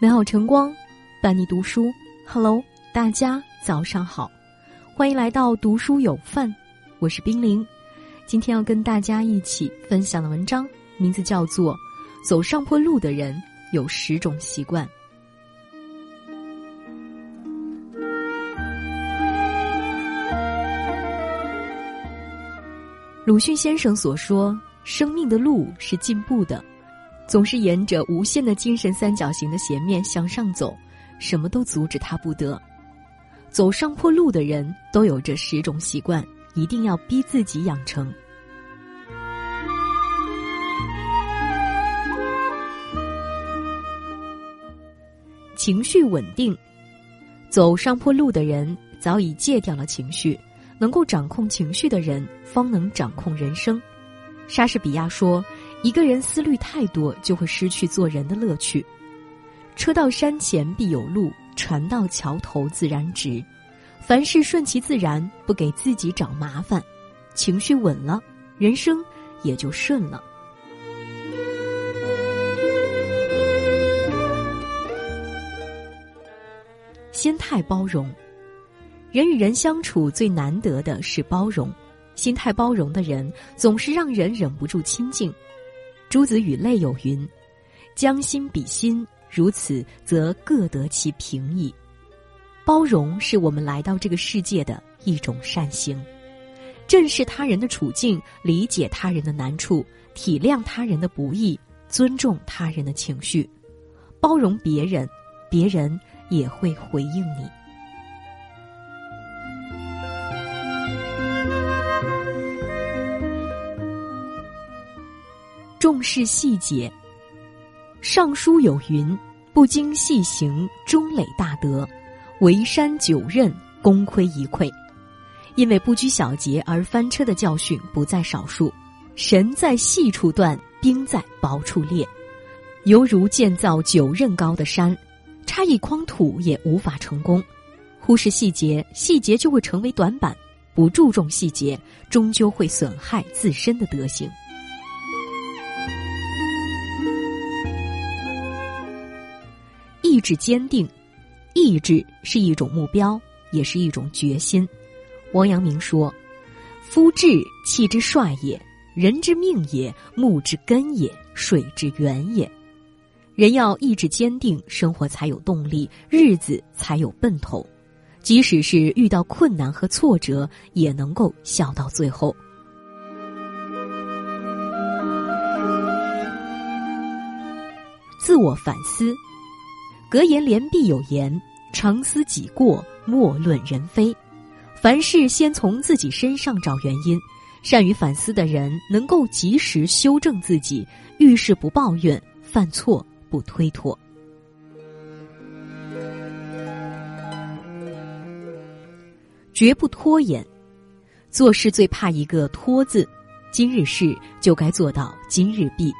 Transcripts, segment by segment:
美好晨光，伴你读书。Hello，大家早上好，欢迎来到读书有范，我是冰凌。今天要跟大家一起分享的文章，名字叫做《走上坡路的人有十种习惯》。鲁迅先生所说：“生命的路是进步的。”总是沿着无限的精神三角形的斜面向上走，什么都阻止他不得。走上坡路的人都有这十种习惯，一定要逼自己养成。情绪稳定，走上坡路的人早已戒掉了情绪，能够掌控情绪的人，方能掌控人生。莎士比亚说。一个人思虑太多，就会失去做人的乐趣。车到山前必有路，船到桥头自然直。凡事顺其自然，不给自己找麻烦，情绪稳了，人生也就顺了。心态包容，人与人相处最难得的是包容。心态包容的人，总是让人忍不住亲近。朱子语类有云：“将心比心，如此则各得其平矣。”包容是我们来到这个世界的一种善行，正视他人的处境，理解他人的难处，体谅他人的不易，尊重他人的情绪，包容别人，别人也会回应你。重视细节，《尚书》有云：“不经细行，终累大德；为山九仞，功亏一篑。”因为不拘小节而翻车的教训不在少数。神在细处断，兵在薄处裂，犹如建造九仞高的山，差一筐土也无法成功。忽视细节，细节就会成为短板；不注重细节，终究会损害自身的德行。意志坚定，意志是一种目标，也是一种决心。王阳明说：“夫志，气之帅也；人之命也；木之根也；水之源也。”人要意志坚定，生活才有动力，日子才有奔头。即使是遇到困难和挫折，也能够笑到最后。自我反思。格言联璧有言：“常思己过，莫论人非。”凡事先从自己身上找原因，善于反思的人能够及时修正自己，遇事不抱怨，犯错不推脱，绝不拖延。做事最怕一个“拖”字，今日事就该做到今日毕，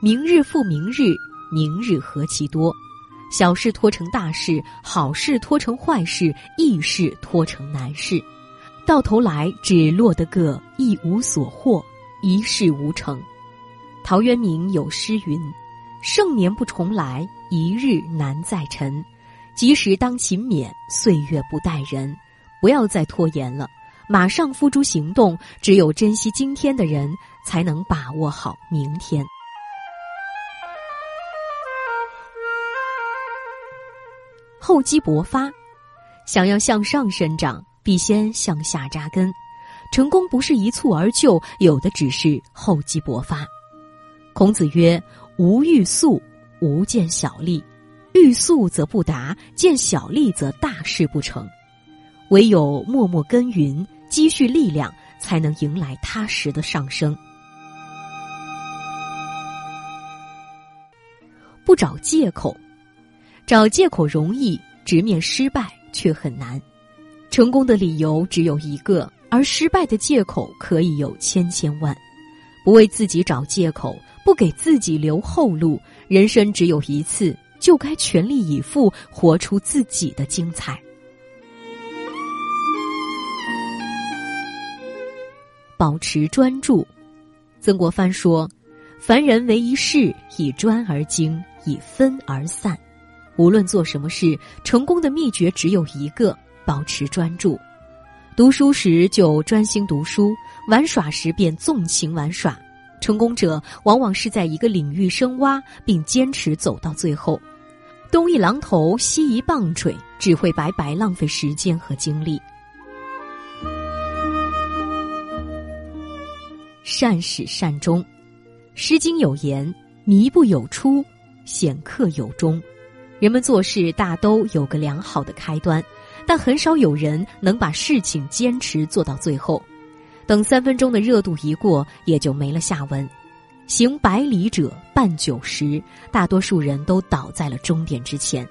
明日复明日，明日何其多。小事拖成大事，好事拖成坏事，易事拖成难事，到头来只落得个一无所获，一事无成。陶渊明有诗云：“盛年不重来，一日难再晨。及时当勤勉，岁月不待人。不要再拖延了，马上付诸行动。只有珍惜今天的人，才能把握好明天。”厚积薄发，想要向上生长，必先向下扎根。成功不是一蹴而就，有的只是厚积薄发。孔子曰：“无欲速，无见小利。欲速则不达，见小利则大事不成。唯有默默耕耘，积蓄力量，才能迎来踏实的上升。”不找借口。找借口容易，直面失败却很难。成功的理由只有一个，而失败的借口可以有千千万。不为自己找借口，不给自己留后路，人生只有一次，就该全力以赴，活出自己的精彩。保持专注。曾国藩说：“凡人为一事，以专而精，以分而散。无论做什么事，成功的秘诀只有一个：保持专注。读书时就专心读书，玩耍时便纵情玩耍。成功者往往是在一个领域深挖，并坚持走到最后。东一榔头，西一棒槌，只会白白浪费时间和精力。”善始善终，《诗经》有言：“迷不有出，显克有终。”人们做事大都有个良好的开端，但很少有人能把事情坚持做到最后。等三分钟的热度一过，也就没了下文。行百里者半九十，大多数人都倒在了终点之前。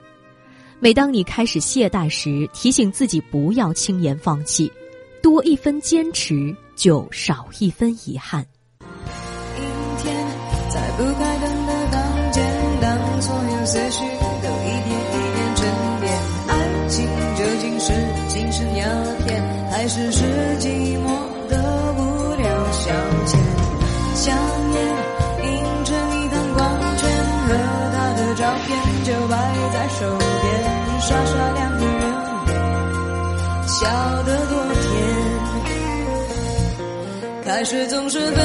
每当你开始懈怠时，提醒自己不要轻言放弃，多一分坚持。就少一分遗憾。阴天，在不开灯的房间，当所有思绪只是寂寞的无聊消遣？香烟映着一滩光圈，和他的照片就摆在手边，傻傻两个人，笑得多甜。开始总是分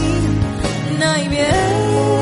点。总之那几年，感情赢了理性那一边。